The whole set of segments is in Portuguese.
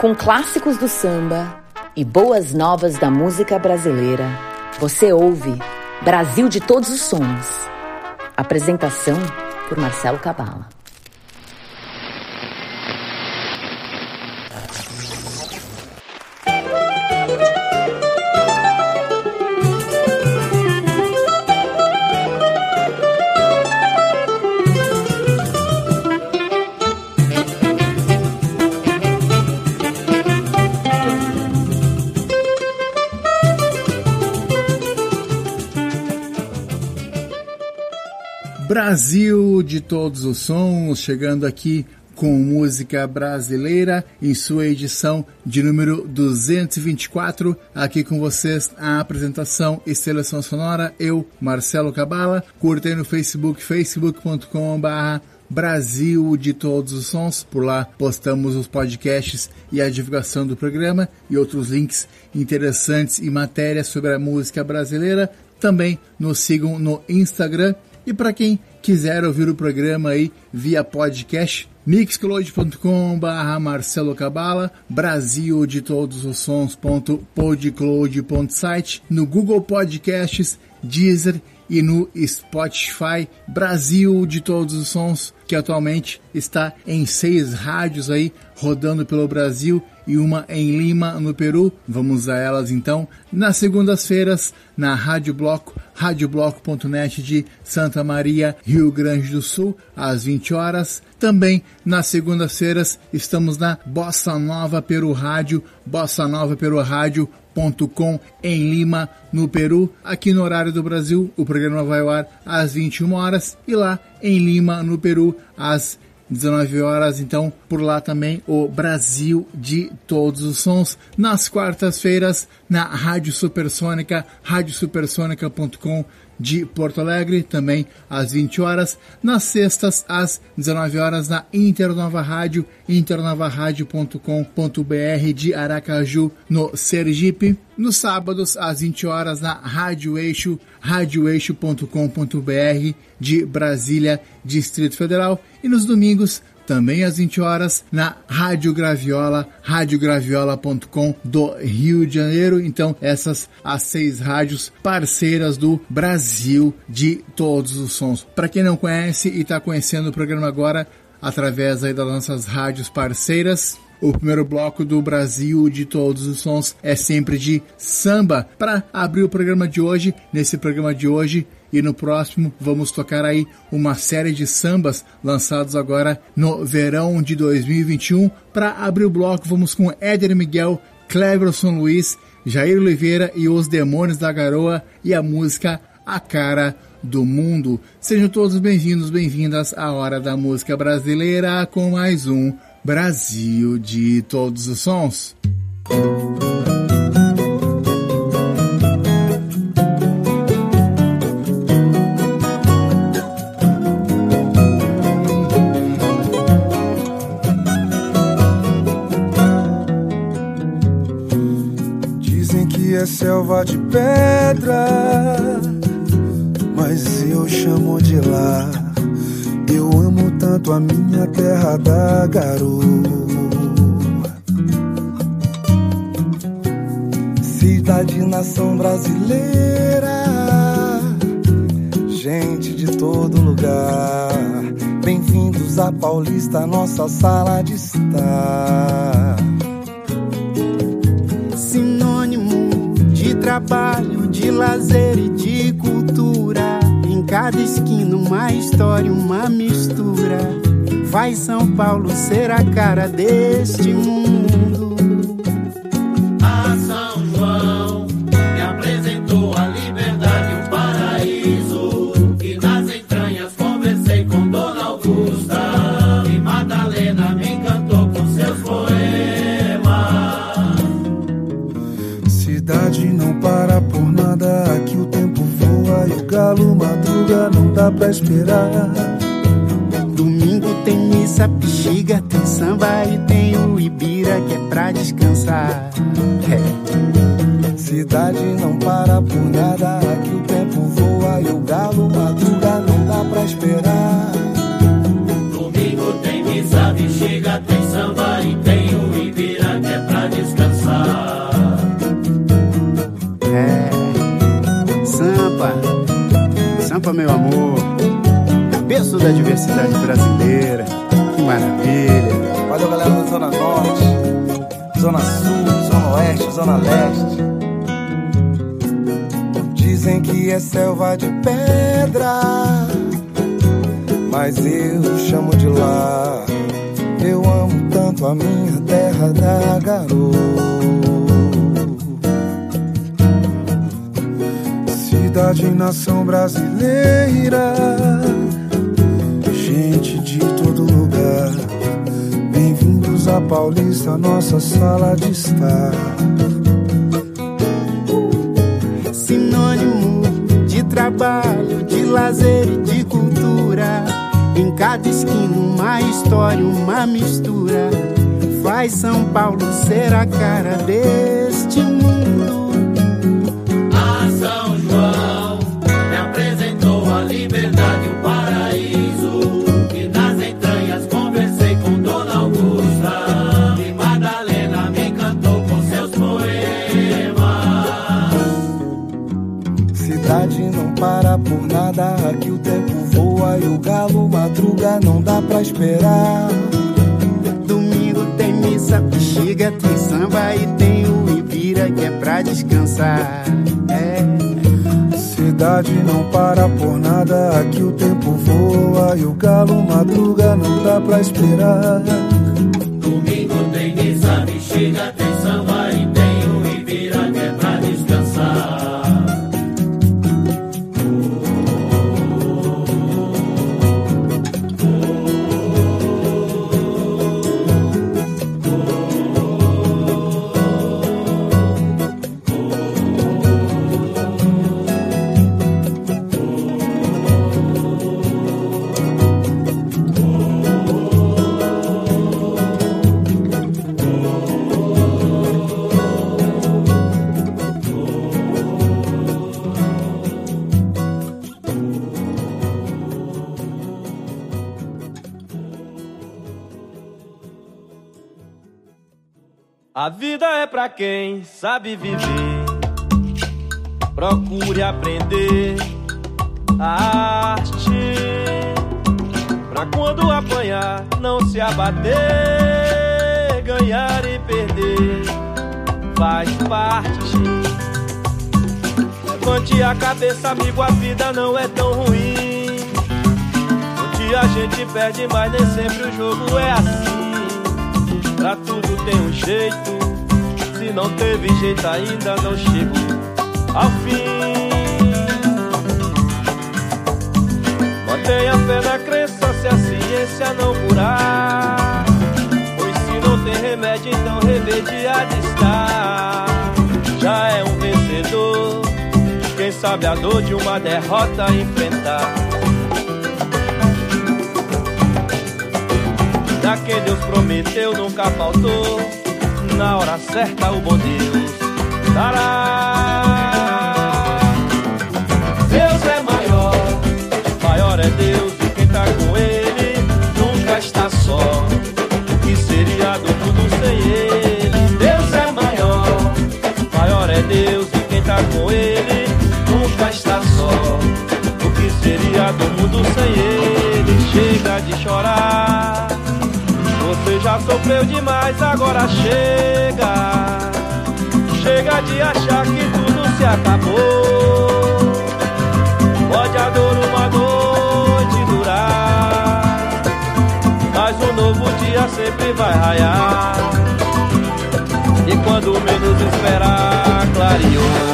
Com clássicos do samba e boas novas da música brasileira, você ouve Brasil de Todos os Sons. Apresentação por Marcelo Cabala. De todos os sons, chegando aqui com música brasileira em sua edição de número 224. Aqui com vocês a apresentação e seleção sonora. Eu, Marcelo Cabala, curtei no Facebook, facebook.com.br Brasil de todos os sons. Por lá postamos os podcasts e a divulgação do programa e outros links interessantes e matérias sobre a música brasileira. Também nos sigam no Instagram e para quem quiser ouvir o programa aí via podcast, mixcloud.com barra Marcelo Cabala, Brasil de todos os sons.podcloud.site, no Google Podcasts, Deezer e no Spotify. Brasil de todos os sons, que atualmente está em seis rádios aí rodando pelo Brasil e uma em Lima, no Peru. Vamos a elas então nas segundas-feiras na Rádio Bloco, radiobloco.net de Santa Maria, Rio Grande do Sul, às 20 horas. Também nas segundas-feiras estamos na Bossa Nova Peru Rádio, Bossa Nova Peru Rádio com em Lima, no Peru. Aqui no horário do Brasil, o programa vai ao ar às 21 horas e lá em Lima, no Peru, às 19 horas, então por lá também o Brasil de todos os sons. Nas quartas-feiras, na Rádio Supersônica, radiosupersônica.com de Porto Alegre, também às 20 horas. Nas sextas, às 19 horas, na Internova Rádio, internavarádio.com.br de Aracaju, no Sergipe. Nos sábados, às 20 horas, na Rádio Eixo, radioeixo.com.br de Brasília, Distrito Federal. E nos domingos, também às 20 horas na Rádio Graviola, radiograviola.com do Rio de Janeiro. Então, essas as seis rádios parceiras do Brasil de todos os sons. Para quem não conhece e está conhecendo o programa agora através aí das nossas rádios parceiras, o primeiro bloco do Brasil de todos os sons é sempre de samba. Para abrir o programa de hoje, nesse programa de hoje, e no próximo vamos tocar aí uma série de sambas lançados agora no verão de 2021. Para abrir o bloco, vamos com Éder Miguel, Cleverson Luiz, Jair Oliveira e Os Demônios da Garoa e a música A Cara do Mundo. Sejam todos bem-vindos, bem-vindas à Hora da Música Brasileira com mais um Brasil de Todos os Sons. Selva de pedra, mas eu chamo de lá. Eu amo tanto a minha terra da garoa. Cidade nação brasileira, gente de todo lugar. Bem-vindos a Paulista, nossa sala de estar. Trabalho, de lazer e de cultura. Em cada esquina, uma história, uma mistura. Vai São Paulo ser a cara deste mundo. Cidade e nação brasileira. Gente de todo lugar, bem-vindos à Paulista, nossa sala de estar. Sinônimo de trabalho, de lazer e de cultura. Em cada esquina, uma história, uma mistura. Faz São Paulo ser a cara deste mundo. Nada, aqui o tempo voa e o galo madruga, não dá pra esperar. Domingo tem missa, bexiga, tem samba e tem o Ibira que é pra descansar. É cidade não para por nada, aqui o tempo voa e o galo madruga, não dá pra esperar. A vida é pra quem sabe viver. Procure aprender a arte. Pra quando apanhar, não se abater. Ganhar e perder faz parte. Levante a cabeça, amigo, a vida não é tão ruim. Dia a gente perde, mas nem sempre o jogo é assim. Pra tudo tem um jeito. Se não teve jeito ainda, não chegou ao fim. Mantenha fé na crença se a ciência não curar. Pois se não tem remédio, então remediado está. Já é um vencedor. Quem sabe a dor de uma derrota enfrentar. A quem Deus prometeu nunca faltou. Na hora certa, o bom Deus dará. Deus é maior, maior é Deus, e quem tá com Ele nunca está só. O que seria do mundo sem Ele? Deus é maior, maior é Deus, e quem tá com Ele nunca está só. O que seria do mundo sem Ele? Chega de chorar. Você já sofreu demais, agora chega. Chega de achar que tudo se acabou. Pode a dor uma noite durar, mas um novo dia sempre vai raiar. E quando menos esperar, clareou.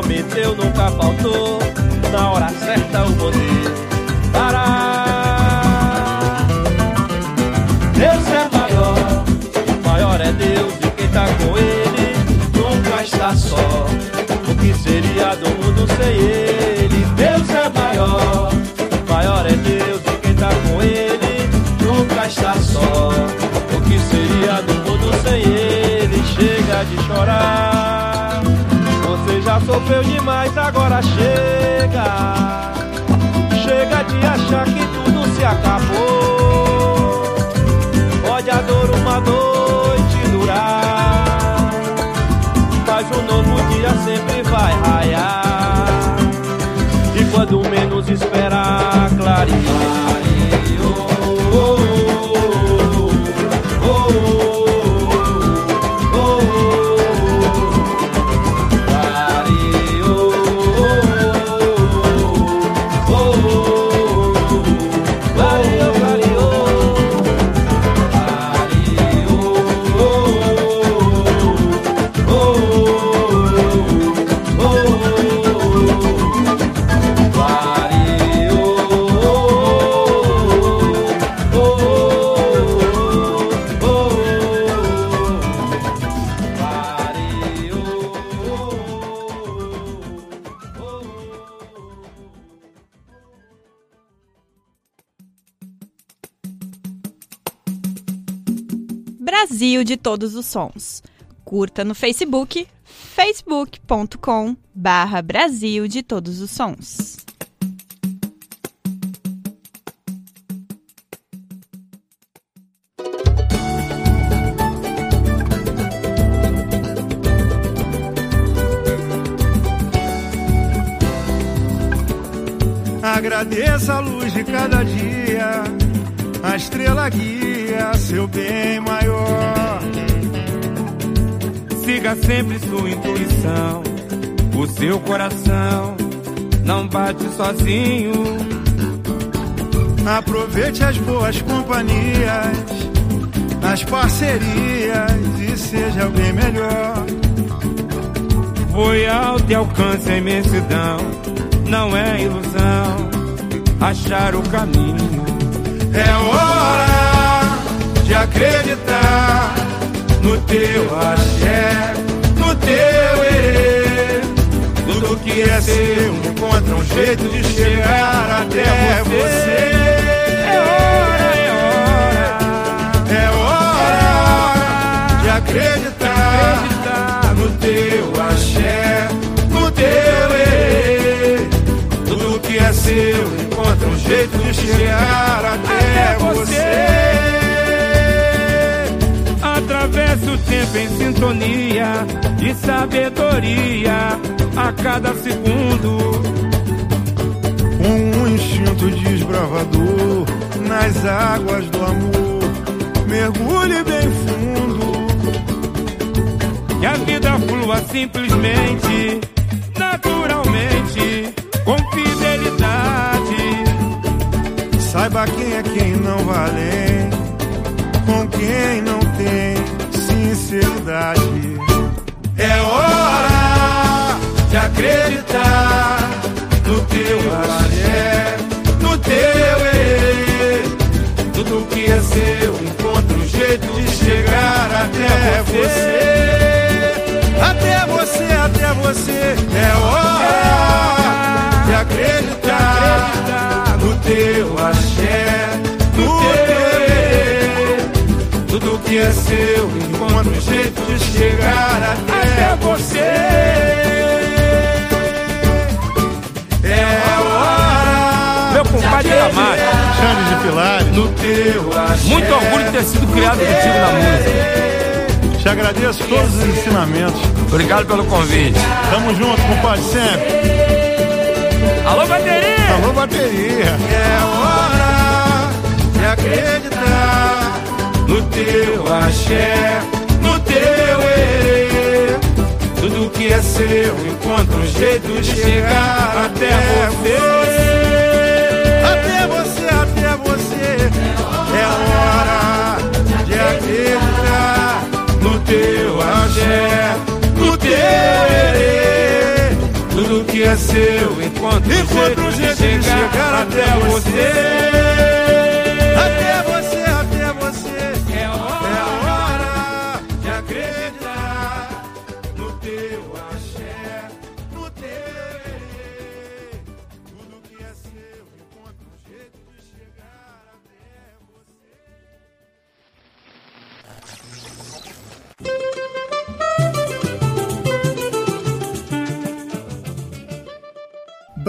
Prometeu nunca faltou. Na hora certa o poder parar. Deus é maior, maior é Deus e quem tá com ele nunca está só. O que seria do mundo sem ele? Deus é maior, maior é Deus e quem tá com ele nunca está só. O que seria do mundo sem ele? Chega de chorar. Já sofreu demais, agora chega. Chega de achar que tudo se acabou. Pode dor uma noite todos os sons. Curta no Facebook, facebook.com barra Brasil de todos os sons. Agradeça a luz de cada dia, a estrela guia seu bem maior. Siga sempre sua intuição, o seu coração não bate sozinho. Aproveite as boas companhias, as parcerias e seja alguém melhor. Foi alto e alcance a imensidão, não é ilusão achar o caminho. É hora de acreditar no teu axé, no teu erê. Tudo que é seu encontra um jeito de chegar até você. É hora, é hora, é hora de acreditar no teu axé, no teu erê. Tudo que é seu encontra um jeito de chegar até você. Atravessa o tempo em sintonia e sabedoria a cada segundo. Um instinto desbravador nas águas do amor. Mergulhe bem fundo. Que a vida flua simplesmente, naturalmente, com fidelidade. Saiba quem é quem não vale, com quem não tem É hora de acreditar no teu axé, no teu erê. Tudo que é seu encontra um jeito de chegar até você. Até você, até você. É hora de acreditar no teu axé, que é seu encontra um jeito de chegar até você. É hora Meu compadre da mata, Xande de Pilares. No teu axé, muito orgulho de ter sido criado contigo na música. Te agradeço todos os ensinamentos. Obrigado pelo convite. Tamo junto, compadre, sempre. Alô, bateria! Alô, bateria. É hora de acreditar no teu axé, no teu erê. Tudo que é seu encontra um jeito de chegar até você. Até você, até você. É hora de acreditar no teu axé, no teu erê. Tudo que é seu encontra um jeito de chegar até você. Até você, até você.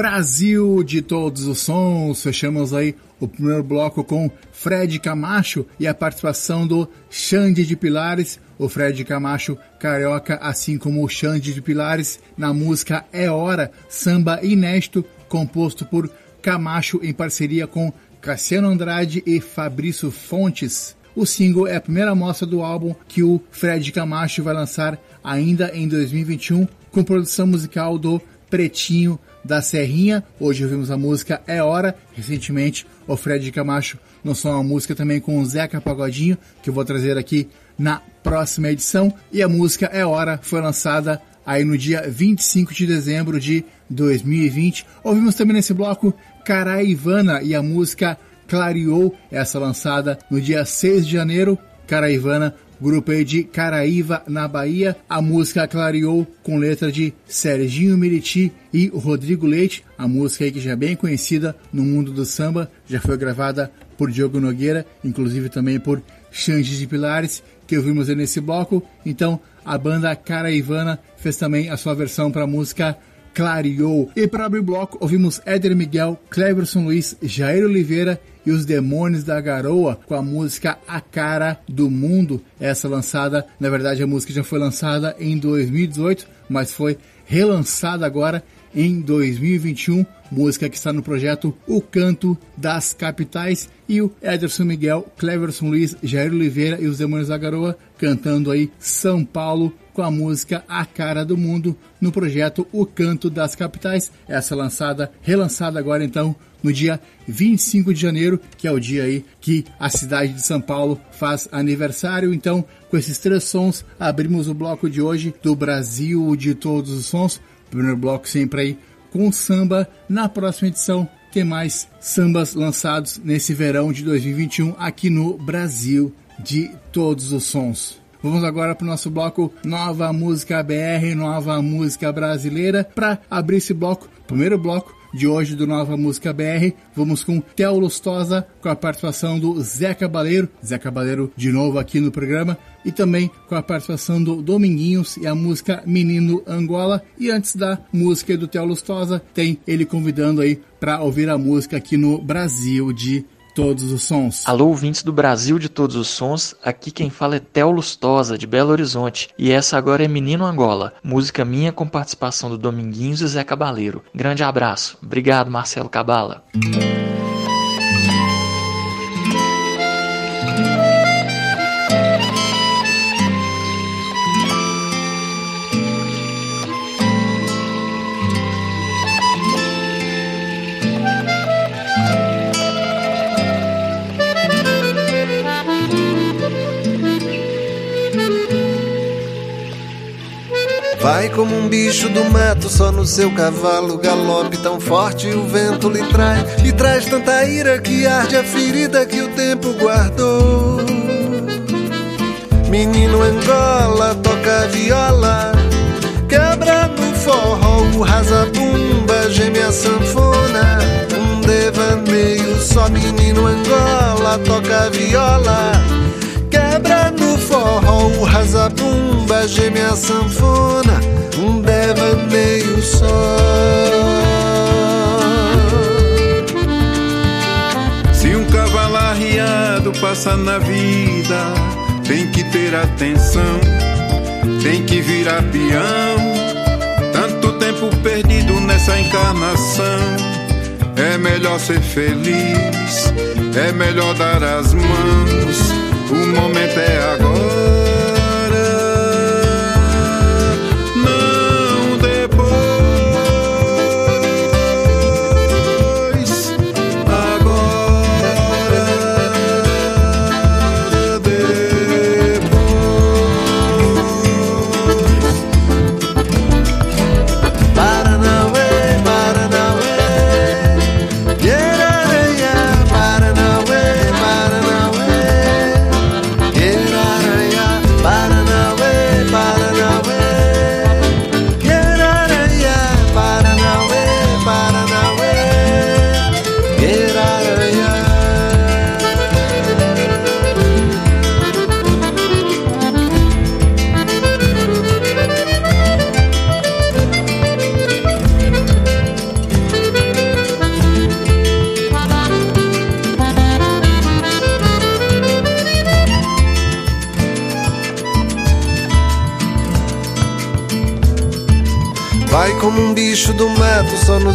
Brasil de todos os sons. Fechamos aí o primeiro bloco com Fred Camacho e a participação do Xande de Pilares, o Fred Camacho carioca, assim como o Xande de Pilares, na música É Hora, samba inédito, composto por Camacho em parceria com Cassiano Andrade e Fabrício Fontes. O single é a primeira mostra do álbum que o Fred Camacho vai lançar ainda em 2021, com produção musical do Pretinho da Serrinha. Hoje ouvimos a música É Hora. Recentemente, o Fred Camacho lançou uma música também com o Zeca Pagodinho, que eu vou trazer aqui na próxima edição. E a música É Hora foi lançada aí no dia 25 de dezembro de 2020. Ouvimos também nesse bloco Caraivana e a música Clareou, essa lançada no dia 6 de janeiro. Caraivana grupo aí de Caraíva, na Bahia. A música clareou com letra de Serginho Meriti e Rodrigo Leite. A música aí que já é bem conhecida no mundo do samba, já foi gravada por Diogo Nogueira, inclusive também por Xande de Pilares, que ouvimos aí nesse bloco. Então, a banda Caraivana fez também a sua versão para a música Clareou. E para abrir o bloco, ouvimos Éder Miguel, Cleverson Luiz, Jair Oliveira e os Demônios da Garoa com a música A Cara do Mundo. Essa lançada, na verdade, a música já foi lançada em 2018, mas foi relançada agora em 2021. Música que está no projeto O Canto das Capitais e o Ederson Miguel, Cleverson Luiz, Jair Oliveira e os Demônios da Garoa cantando aí São Paulo com a música A Cara do Mundo no projeto O Canto das Capitais. Essa lançada, relançada agora então no dia 25 de janeiro, que é o dia aí que a cidade de São Paulo faz aniversário. Então, com esses três sons, abrimos o bloco de hoje do Brasil de todos os sons. Primeiro bloco sempre aí com samba. Na próxima edição tem mais sambas lançados nesse verão de 2021 aqui no Brasil de todos os sons. Vamos agora para o nosso bloco Nova Música BR, Nova Música Brasileira. Para abrir esse bloco, primeiro bloco de hoje do Nova Música BR, vamos com Theo Lustosa, com a participação do Zé Cabaleiro, Zé Cabaleiro de novo aqui no programa, e também com a participação do Dominguinhos e a música Menino Angola. E antes da música do Theo Lustosa, tem ele convidando aí para ouvir a música aqui no Brasil de todos os sons. Alô, ouvintes do Brasil de todos os sons, aqui quem fala é Theo Lustosa, de Belo Horizonte, e essa agora é Menino Angola, música minha com participação do Dominguinhos e Zé Cabaleiro. Grande abraço, obrigado Marcelo Cabala. Como um bicho do mato, só no seu cavalo, galope tão forte o vento lhe trai. E traz tanta ira que arde a ferida que o tempo guardou. Menino Angola toca viola, quebra no forró, o rasabumba, geme a sanfona. Um devaneio só, menino Angola toca viola. Quebra no forró, o rasabumba, geme a sanfona, um devaneio só. Se um cavalo arriado passa na vida, tem que ter atenção, tem que virar peão. Tanto tempo perdido nessa encarnação, É melhor ser feliz, é melhor dar as mãos. O momento é agora,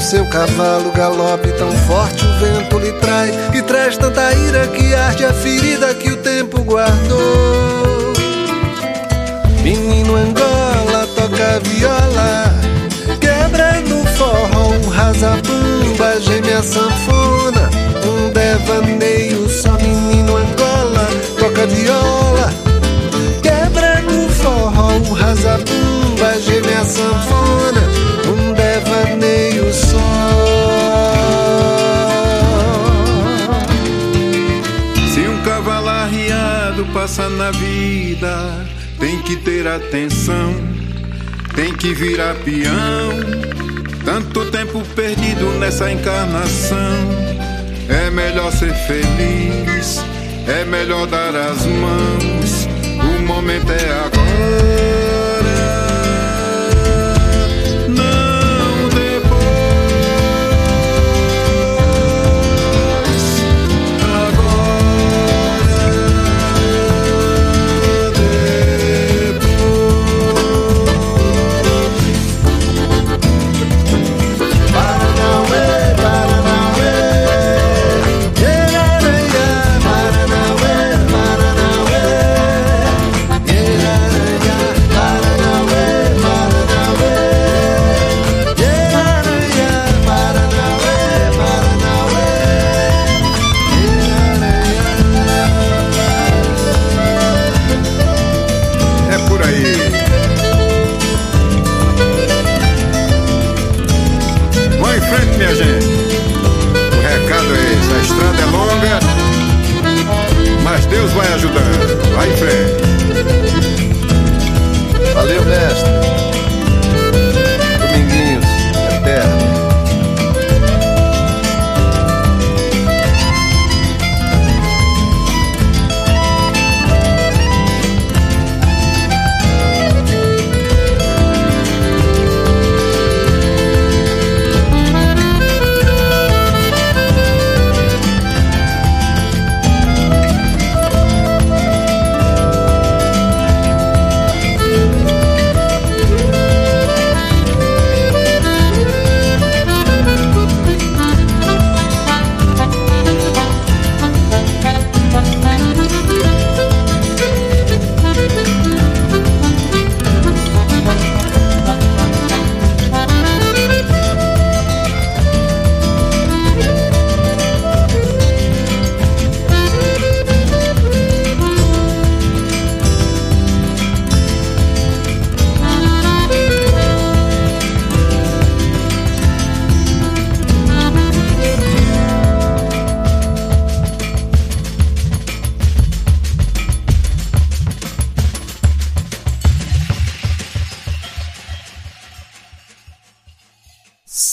seu cavalo galope tão forte o vento lhe trai e traz tanta ira que arde a ferida que o tempo guardou. Menino Angola toca viola, quebrando forró, um rasabumba, geme a sanfona, um devaneio, só menino Angola toca viola, quebrando forró, um rasabumba, geme a sanfona, um devaneio Se um cavalo arriado passa na vida, tem que ter atenção, tem que virar peão. Tanto tempo perdido nessa encarnação. É melhor ser feliz, é melhor dar as mãos. O momento é agora.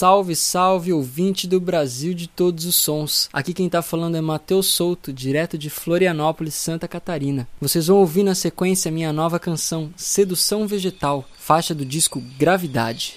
Salve, salve, ouvinte do Brasil de todos os sons. Aqui quem tá falando é Matheus Souto, direto de Florianópolis, Santa Catarina. Vocês vão ouvir na sequência minha nova canção, Sedução Vegetal, faixa do disco Gravidade.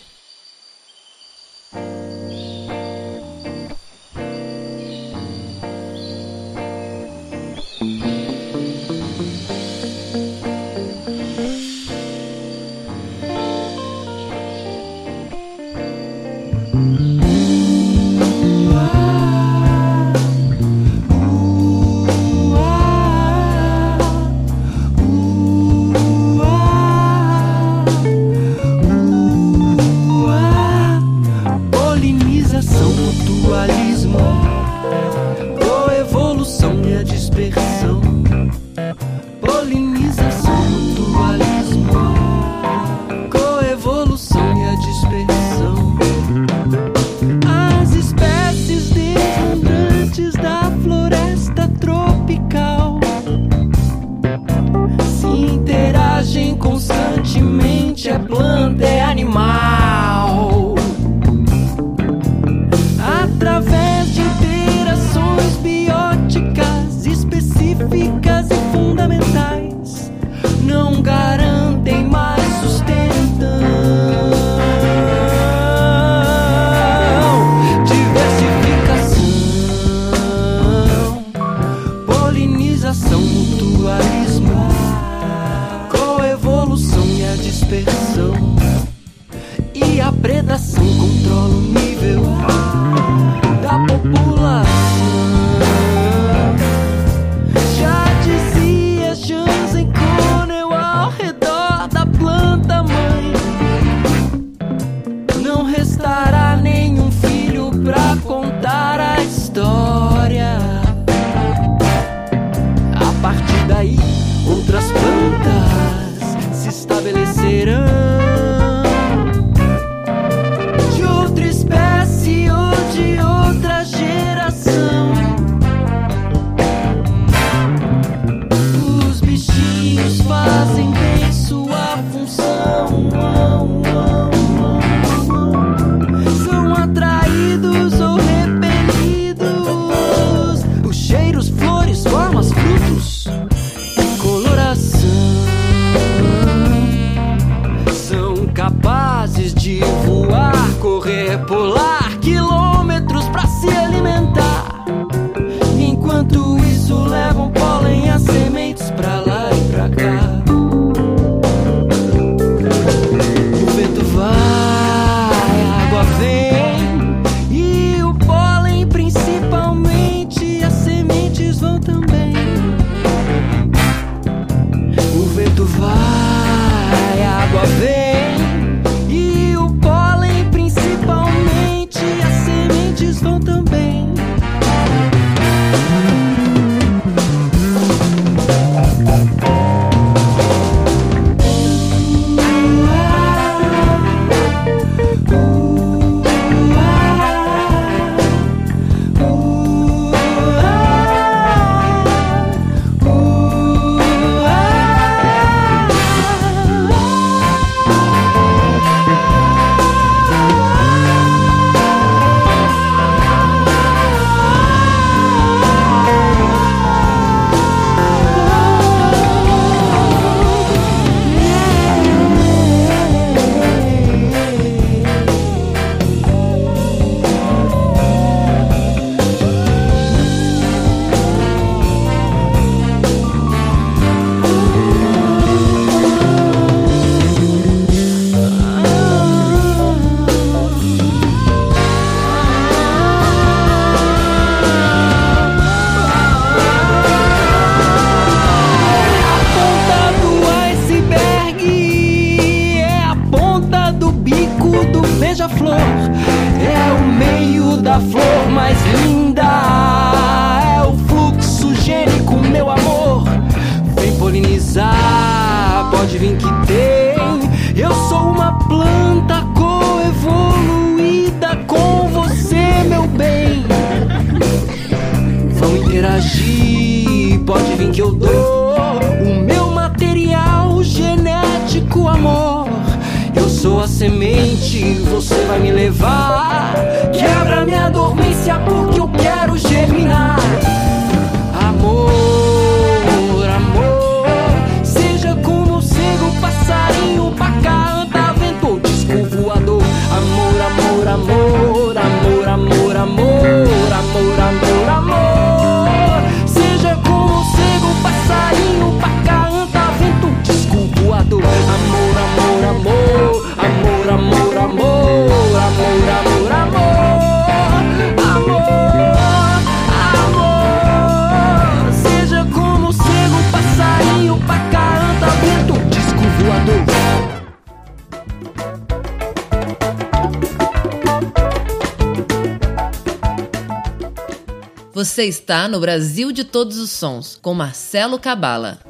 Você está no Brasil de Todos os Sons, com Marcelo Cabala.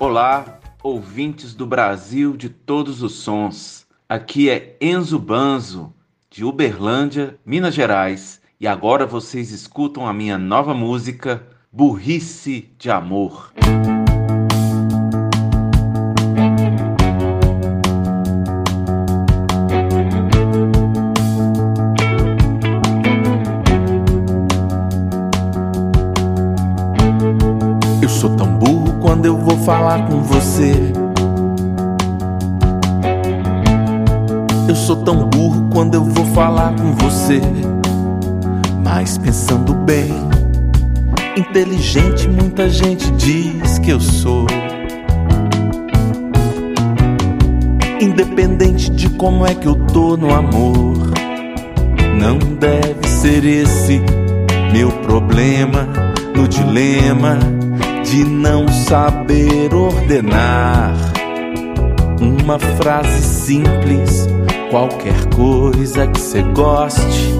Olá, ouvintes do Brasil de Todos os Sons. Aqui é Enzo Banzo, de Uberlândia, Minas Gerais, e agora vocês escutam a minha nova música, Burrice de Amor. Música quando eu vou falar com você. Eu sou tão burro quando eu vou falar com você. Mas pensando bem, inteligente muita gente diz que eu sou. Independente de como é que eu tô no amor, não deve ser esse meu problema no dilema de não saber ordenar. Uma frase simples, qualquer coisa que você goste,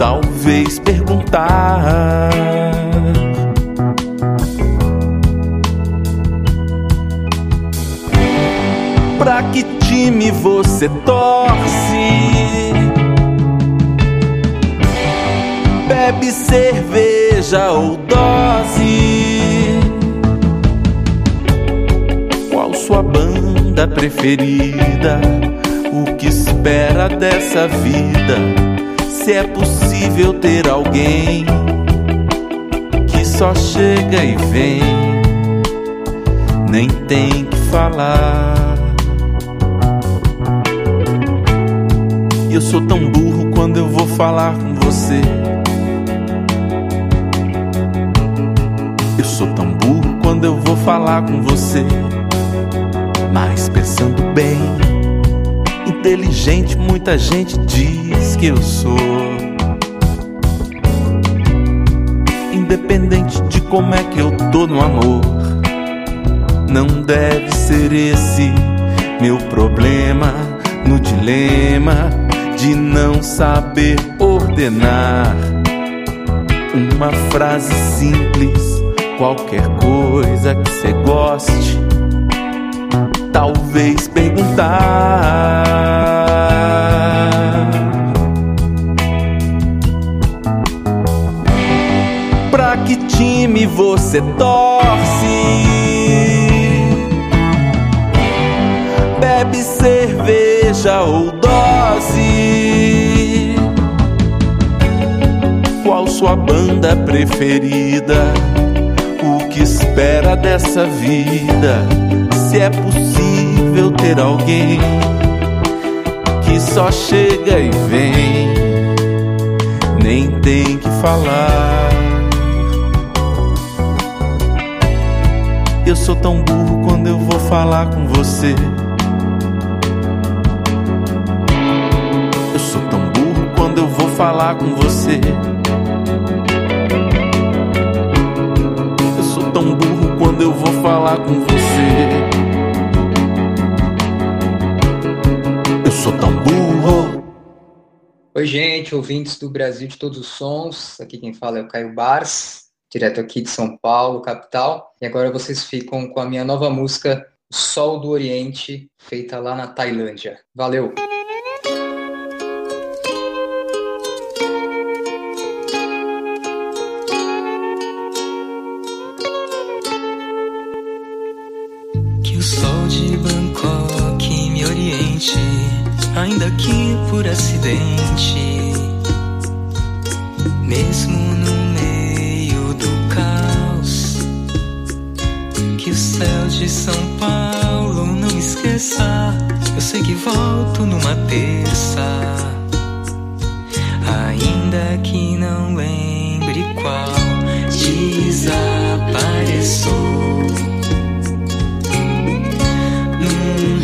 talvez perguntar. Pra que time você torce? Bebe cerveja ou dose? Preferida? O que espera dessa vida? Se é possível ter alguém que só chega e vem, nem tem que falar. Eu sou tão burro quando eu vou falar com você. Eu sou tão burro quando eu vou falar com você. Mas pensando bem, inteligente, muita gente diz que eu sou. Independente de como é que eu tô no amor, não deve ser esse meu problema no dilema de não saber ordenar. Uma frase simples, qualquer coisa que você goste, talvez perguntar. Pra que time você torce? Bebe cerveja ou dose? Qual sua banda preferida? O que espera dessa vida? Se é possível ter alguém que só chega e vem, nem tem que falar. Eu sou tão burro quando eu vou falar com você. Eu sou tão burro quando eu vou falar com você. Eu sou tão burro quando eu vou falar com você. Sou tão burro. Oi, gente, ouvintes do Brasil de Todos os Sons. Aqui quem fala é o Caio Bars, direto aqui de São Paulo, capital. E agora vocês ficam com a minha nova música, Sol do Oriente, feita lá na Tailândia. Valeu! Ainda que por acidente, mesmo no meio do caos. Que o céu de São Paulo não esqueça, eu sei que volto numa terça, ainda que não lembre qual desapareço. Num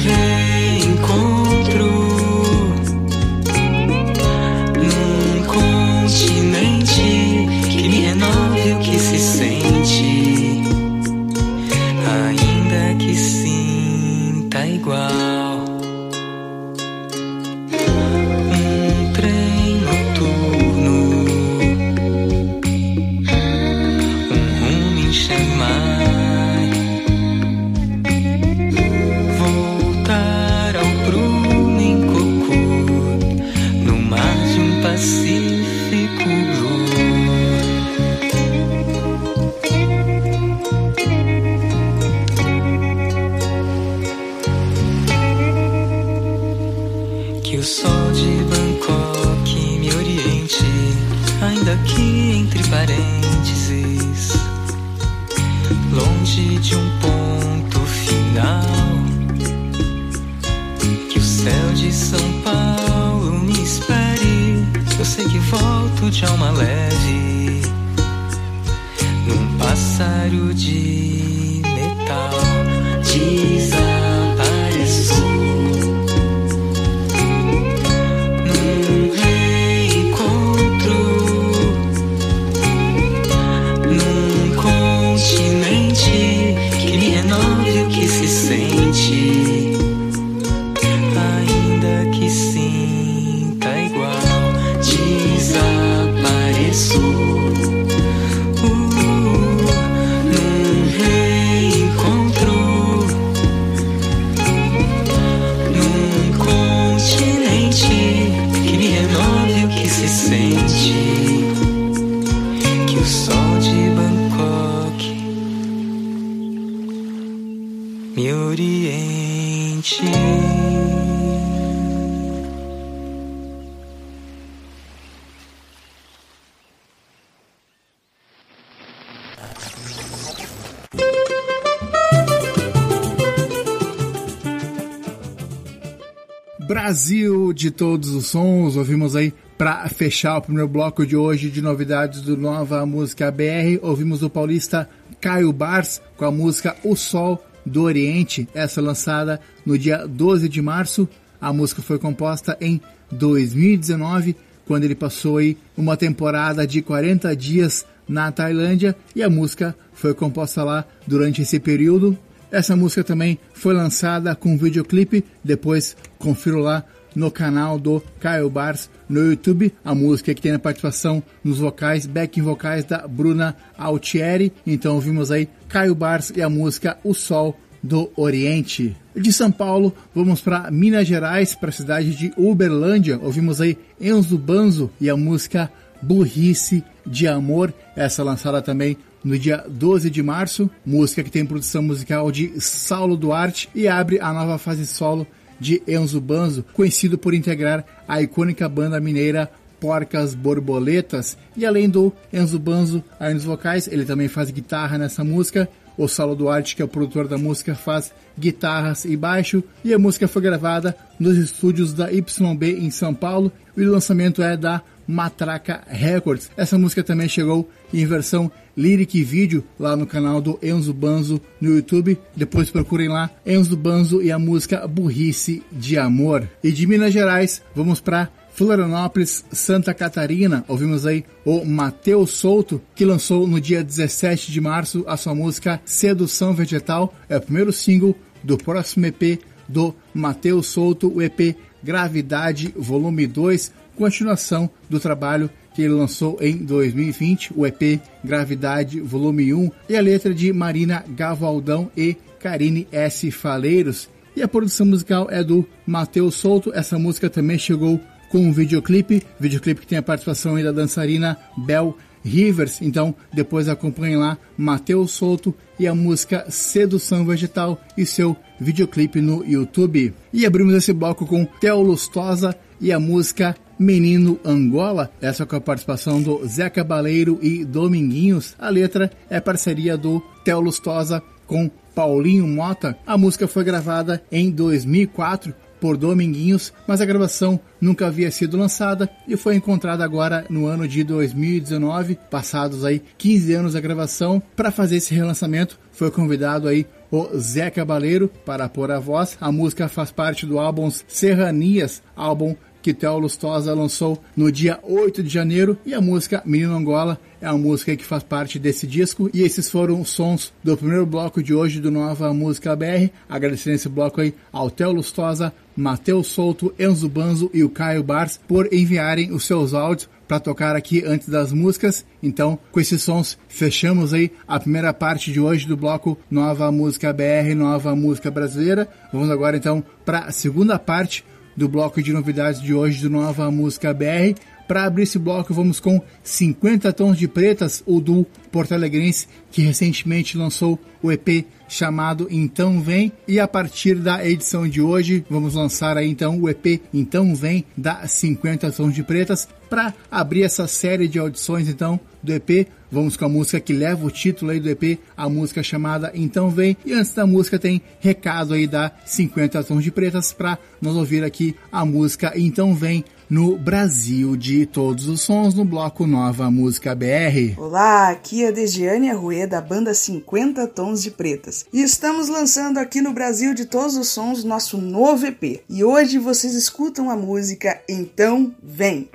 de todos os sons, ouvimos aí para fechar o primeiro bloco de hoje de novidades do Nova Música BR, ouvimos o paulista Caio Bars com a música O Sol do Oriente, essa lançada no dia 12 de março. A música foi composta em 2019, quando ele passou aí uma temporada de 40 dias na Tailândia e a música foi composta lá durante esse período. Essa música também foi lançada com videoclipe, depois confiro lá no canal do Caio Bars no YouTube, a música que tem a participação nos vocais, backing vocais da Bruna Altieri. Então ouvimos aí Caio Bars e a música O Sol do Oriente. De São Paulo, vamos para Minas Gerais, para a cidade de Uberlândia. Ouvimos aí Enzo Banzo e a música Burrice de Amor, essa lançada também no dia 12 de março. Música que tem produção musical de Saulo Duarte e abre a nova fase solo de Enzo Banzo, conhecido por integrar a icônica banda mineira Porcas Borboletas. E além do Enzo Banzo aí nos vocais, ele também faz guitarra nessa música. O Saulo Duarte, que é o produtor da música, faz guitarras e baixo. E a música foi gravada nos estúdios da YB em São Paulo. E o lançamento é da Matraca Records. Essa música também chegou em versão lyric vídeo lá no canal do Enzo Banzo no YouTube. Depois procurem lá Enzo Banzo e a música Burrice de Amor. E de Minas Gerais, vamos para Florianópolis, Santa Catarina. Ouvimos aí o Matheus Souto, que lançou no dia 17 de março a sua música Sedução Vegetal. É o primeiro single do próximo EP do Matheus Souto, o EP Gravidade Volume 2, continuação do trabalho que ele lançou em 2020, o EP Gravidade Volume 1, e a letra de Marina Gavaldão e Karine S. Faleiros. E a produção musical é do Matheus Souto. Essa música também chegou com um videoclipe, videoclipe que tem a participação da dançarina Bel Rivers. Então, depois acompanhem lá Matheus Souto e a música Sedução Vegetal e seu videoclipe no YouTube. E abrimos esse bloco com Theo Lustosa e a música Menino Angola, essa com a participação do Zé Cabaleiro e Dominguinhos. A letra é parceria do Theo Lustosa com Paulinho Mota. A música foi gravada em 2004 por Dominguinhos, mas a gravação nunca havia sido lançada e foi encontrada agora no ano de 2019, passados aí 15 anos da gravação. Para fazer esse relançamento, foi convidado aí o Zé Cabaleiro para pôr a voz. A música faz parte do álbum Serranias, álbum que Theo Lustosa lançou no dia 8 de janeiro. E a música Menino Angola é a música que faz parte desse disco. E esses foram os sons do primeiro bloco de hoje do Nova Música BR, agradecendo esse bloco aí ao Theo Lustosa, Matheus Souto, Enzo Banzo e o Caio Bars por enviarem os seus áudios para tocar aqui antes das músicas. Então, com esses sons, fechamos aí a primeira parte de hoje do bloco Nova Música BR, Nova Música Brasileira. Vamos agora então para a segunda parte do bloco de novidades de hoje do Nova Música BR. Para abrir esse bloco, vamos com 50 Tons de Pretas, o do Porto Alegrense, que recentemente lançou o EP chamado Então Vem. E a partir da edição de hoje, vamos lançar aí então o EP Então Vem da 50 Tons de Pretas. Para abrir essa série de audições então do EP, vamos com a música que leva o título aí do EP, a música chamada Então Vem. E antes da música tem recado aí da 50 Tons de Pretas para nós ouvir aqui a música Então Vem no Brasil de todos os sons no bloco Nova Música BR. Olá, aqui é a Degiane Arruê da banda 50 Tons de Pretas e estamos lançando aqui no Brasil de todos os sons nosso novo EP. E hoje vocês escutam a música Então Vem.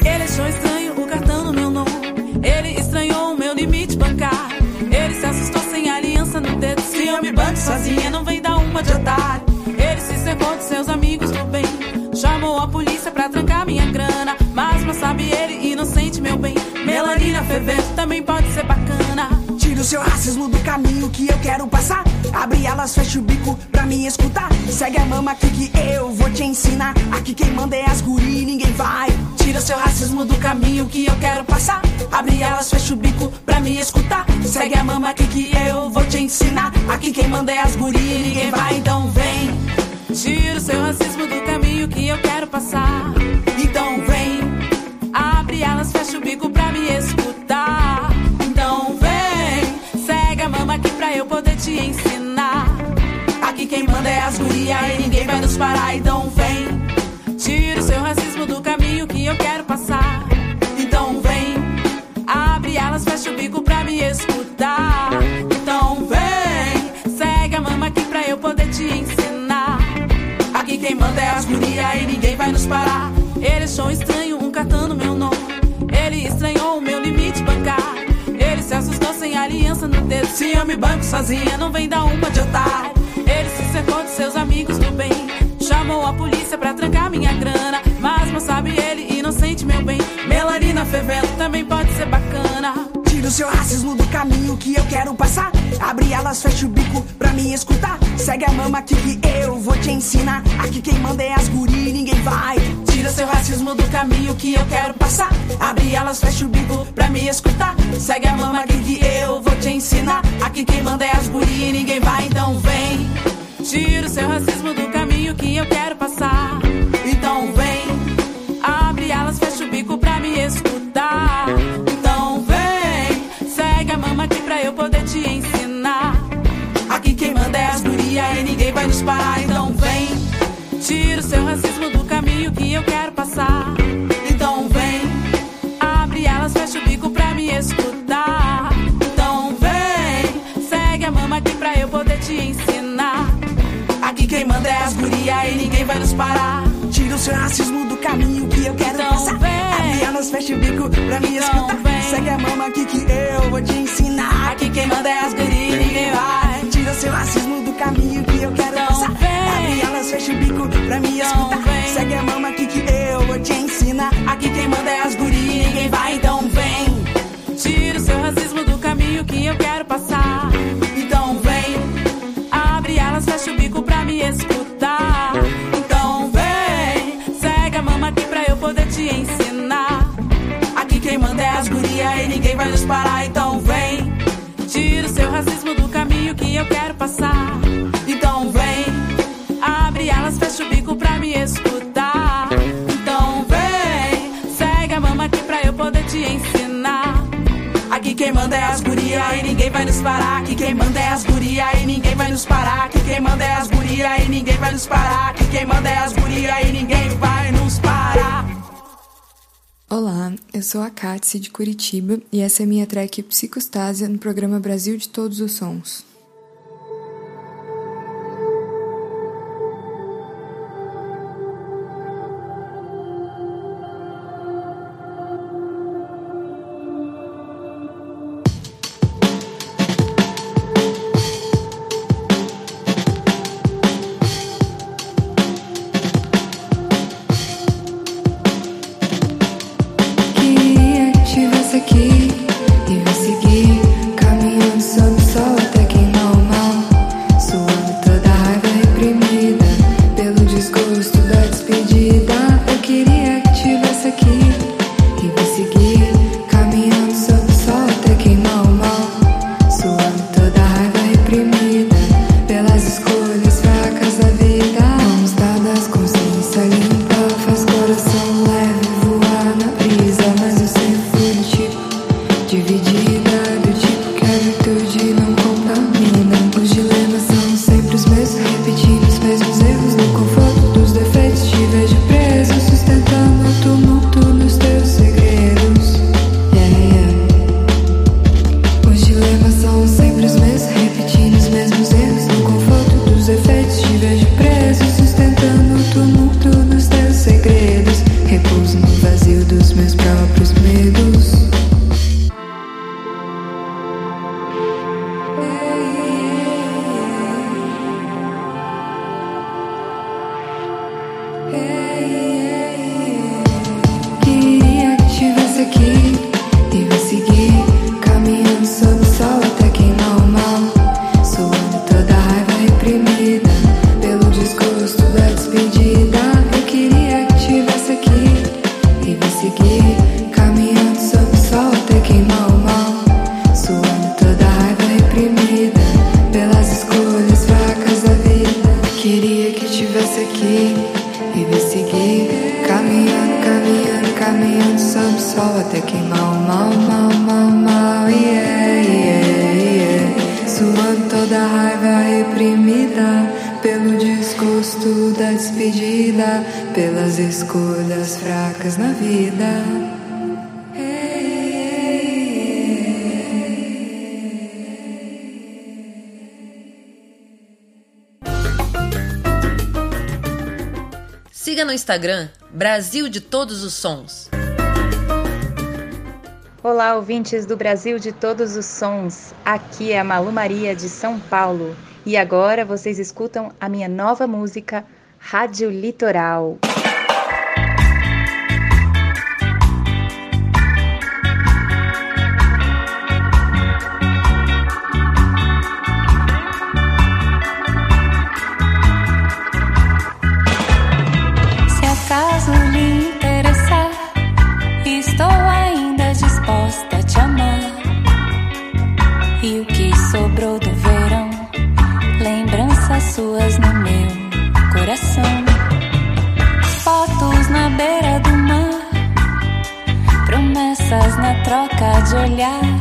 Ele achou estranho o cartão no meu nome. Ele estranhou o meu limite bancário. Ele se assustou sem aliança no dedo. Se eu me banco sozinha, não vem dar uma de otário. Cercou de seus amigos do bem. Chamou a polícia pra trancar minha grana. Mas mal sabe ele, inocente, meu bem. Melanina fervendo também pode ser bacana. Tira o seu racismo do caminho que eu quero passar. Abre elas, fecha o bico pra me escutar. Segue a mama aqui que eu vou te ensinar. Aqui quem manda é as guri, ninguém vai. Tira seu racismo do caminho que eu quero passar. Abre elas, fecha o bico pra me escutar. Segue a mama aqui que eu vou te ensinar. Aqui quem manda é as guri, ninguém vai, então vem. Tira o seu racismo do caminho que eu quero passar. Então vem. Abre elas, fecha o bico pra me escutar. Então vem. Segue a mama aqui pra eu poder te ensinar. Aqui quem manda é as guria e ninguém vai nos parar, então vem. Tira o seu racismo do caminho que eu quero passar. Quem manda é as guria e ninguém vai nos parar. Ele achou estranho um catando meu nome. Ele estranhou o meu limite bancário. Ele se assustou sem aliança no dedo. Se eu me banco sozinha, não vem dar uma de otário. Ele se cercou de seus amigos do bem. Chamou a polícia pra trancar minha grana. Mas não sabe ele, inocente, meu bem. Melanina fervendo também pode ser bacana. Tira o seu racismo do caminho que eu quero passar. Abre elas, fecha o bico pra me escutar. Segue a mama aqui que eu vou te ensinar. Aqui quem manda é as guri, ninguém vai. Tira seu racismo do caminho que eu quero passar. Abre elas, fecha o bico pra me escutar. Segue a mama aqui que eu vou te ensinar. Aqui quem manda é as guri, ninguém vai, então vem. Tira o seu racismo do caminho que eu quero passar. Então vem. Abre elas, fecha o bico pra me escutar. Então vem. Segue a mama aqui pra eu poder te ensinar. Aqui quem manda é as guria e ninguém vai nos parar, então vem. Tira o seu racismo do caminho que eu quero passar. E ninguém vai nos parar. Tira o seu racismo do caminho que eu quero então passar. Vem. Abre elas, fecha o bico pra me então escutar. Vem. Segue a mama aqui que eu vou te ensinar. Aqui quem manda é as guria e ninguém vai. Tira o seu racismo do caminho que eu quero então passar. Vem. Abre elas, fecha o bico pra me então escutar. Segue a mama aqui que eu vou te ensinar. Aqui quem manda é as guria e ninguém vai, então vem. Eu quero passar. Então vem. Abre elas, fecha o bico pra me escutar. Então vem. Segue a mama aqui pra eu poder te ensinar. Aqui quem manda é as guria e ninguém vai nos parar. Aqui quem manda é as guria e ninguém vai nos parar. Aqui quem manda é as guria e ninguém vai nos parar. Aqui quem manda é as guria e ninguém vai nos parar. Olá, eu sou a Katsi de Curitiba e essa é minha track Psicostásia no programa Brasil de Todos os Sons. Instagram, Brasil de Todos os Sons. Olá, ouvintes do Brasil de Todos os Sons. Aqui é a Malu Maria de São Paulo. E agora vocês escutam a minha nova música, Rádio Litoral. olhar.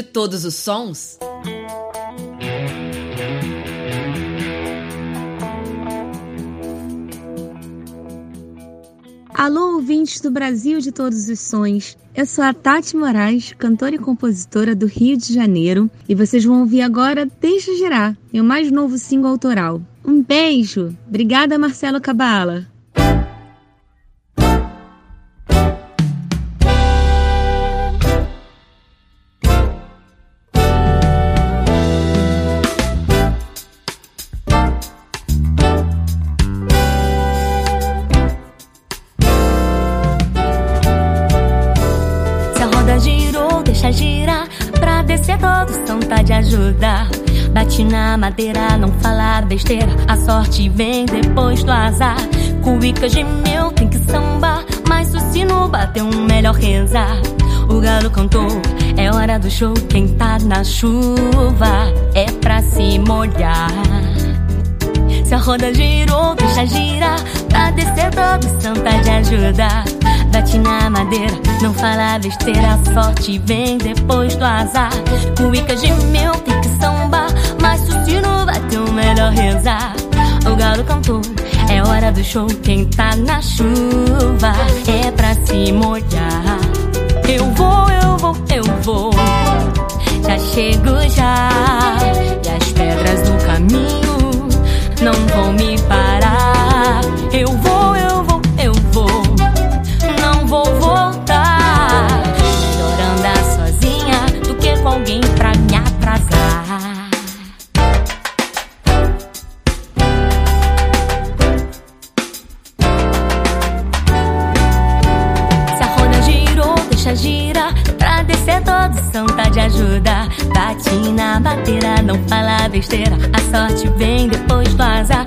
de todos os sons? Alô, ouvintes do Brasil de todos os sons. Eu sou a Tati Moraes, cantora e compositora do Rio de Janeiro, e vocês vão ouvir agora Deixa Girar, meu mais novo single autoral. Um beijo! Obrigada, Marcelo Cabala! Ajudar. Bate na madeira, não falar besteira. A sorte vem depois do azar. Cuica gemeu, tem que sambar. Mas se o sino bateu, melhor rezar. O galo cantou, é hora do show. Quem tá na chuva é pra se molhar. Se a roda girou, deixa girar. Descer todos são tá de ajudar. Bate na madeira, não fala besteira. A sorte vem depois do azar. Cuica gemeu, tem que sambar. Mas se o sino bateu, melhor rezar. O galo cantou, é hora do show. Quem tá na chuva é pra se molhar. Eu vou, eu vou, eu vou. Já chego já. E as pedras do caminho não vão me parar. Eu vou, besteira. A sorte vem depois do azar.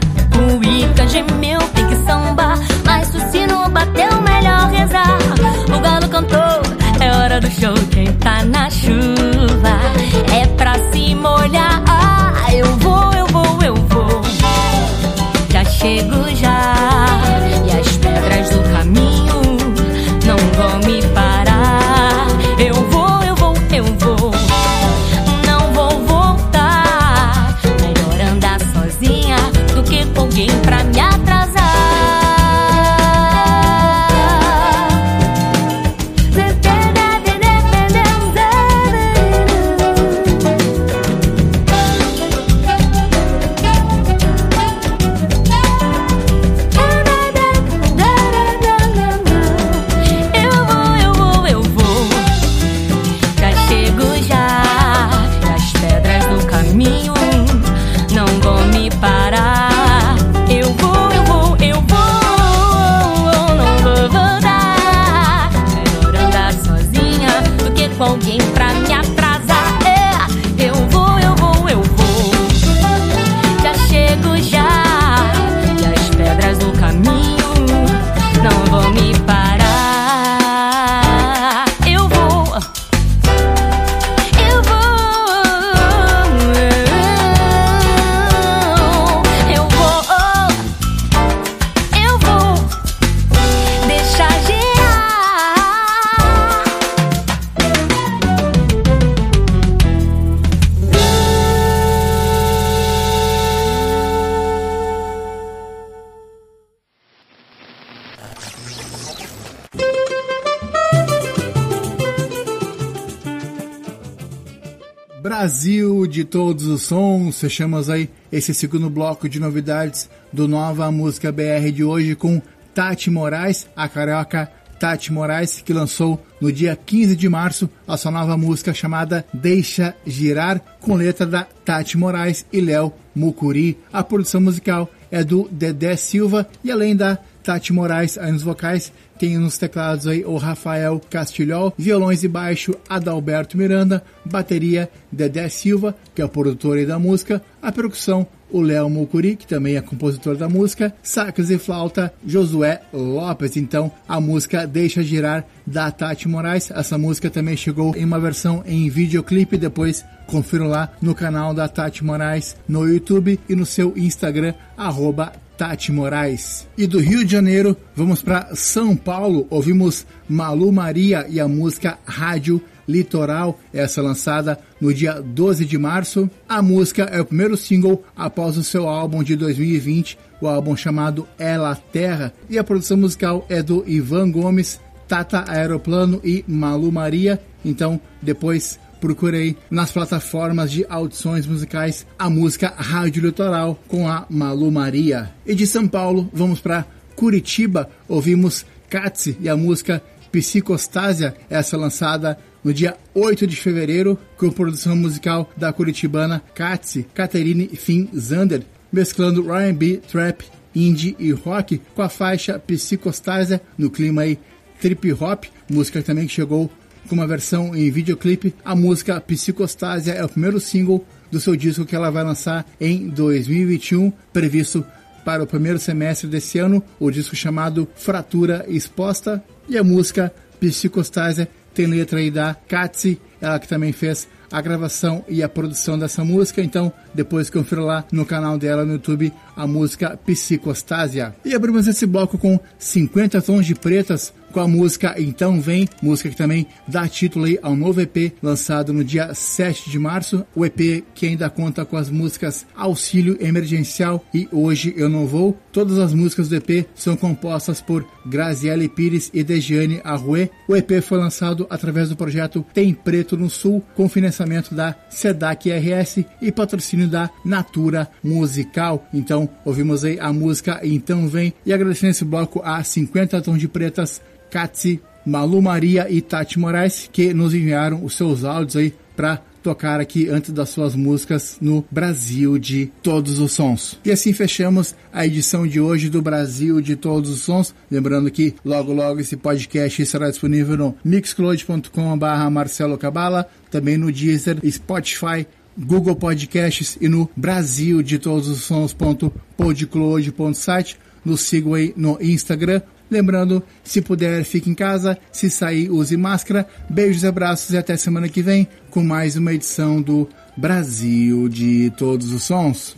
Os sons, fechamos aí esse segundo bloco de novidades do Nova Música BR de hoje com Tati Moraes, a carioca Tati Moraes, que lançou no dia 15 de março a sua nova música chamada Deixa Girar, com letra da Tati Moraes e Léo Mucuri. A produção musical é do Dedé Silva e além da Tati Moraes aí nos vocais, tem nos teclados aí o Rafael Castilhol, violões e baixo Adalberto Miranda, bateria Dedé Silva, que é o produtor aí da música, a percussão o Léo Mucuri, que também é compositor da música, sacas e flauta Josué Lopes. Então, a música Deixa Girar da Tati Moraes. Essa música também chegou em uma versão em videoclipe, depois confiram lá no canal da Tati Moraes no YouTube e no seu Instagram, arroba Tati Moraes. E do Rio de Janeiro, vamos para São Paulo. Ouvimos Malu Maria e a música Rádio Litoral, essa lançada no dia 12 de março. A música é o primeiro single após o seu álbum de 2020, o álbum chamado Ela Terra, e a produção musical é do Ivan Gomes, Tata Aeroplano e Malu Maria. Então, depois procurei nas plataformas de audições musicais a música Rádio Litoral com a Malu Maria. E de São Paulo, vamos para Curitiba, ouvimos Katsi e a música Psicostásia, essa lançada no dia 8 de fevereiro, com produção musical da curitibana Katsi, Caterine Finn Zander, mesclando R&B, trap, indie e rock com a faixa Psicostásia no clima aí trip hop, música também que chegou com uma versão em videoclipe. A música Psicostásia é o primeiro single do seu disco que ela vai lançar em 2021, previsto para o primeiro semestre desse ano, o disco chamado Fratura Exposta e a música Psicostásia tem letra aí da Katsi, ela que também fez a gravação e a produção dessa música, então depois confira lá no canal dela no YouTube a música Psicostásia. E abrimos esse bloco com 50 tons de pretas com a música Então Vem, música que também dá título aí ao novo EP lançado no dia 7 de março. O EP que ainda conta com as músicas Auxílio Emergencial e Hoje Eu Não Vou. Todas as músicas do EP são compostas por Graziele Pires e Dejiane Arruê. O EP foi lançado através do projeto Tem Preto no Sul, com financiamento da SEDAC RS e patrocínio da Natura Musical. Então, ouvimos aí a música Então Vem e agradecendo esse bloco a 50 Tons de Pretas Katsi, Malu Maria e Tati Moraes, que nos enviaram os seus áudios aí para tocar aqui antes das suas músicas no Brasil de Todos os Sons. E assim fechamos a edição de hoje do Brasil de Todos os Sons. Lembrando que logo logo esse podcast estará disponível no mixcloud.com/barra Marcelo Cabala, também no Deezer, Spotify. Google Podcasts e no Brasil de todos os sons.podcloud.site. Nos sigam aí no Instagram, Lembrando, se puder, fique em casa. Se sair, use máscara. Beijos abraços e até semana que vem com mais uma edição do Brasil de Todos os Sons.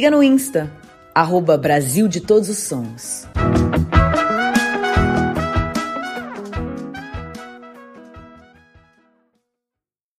siga no Insta, arroba Brasil de Todos os Sons.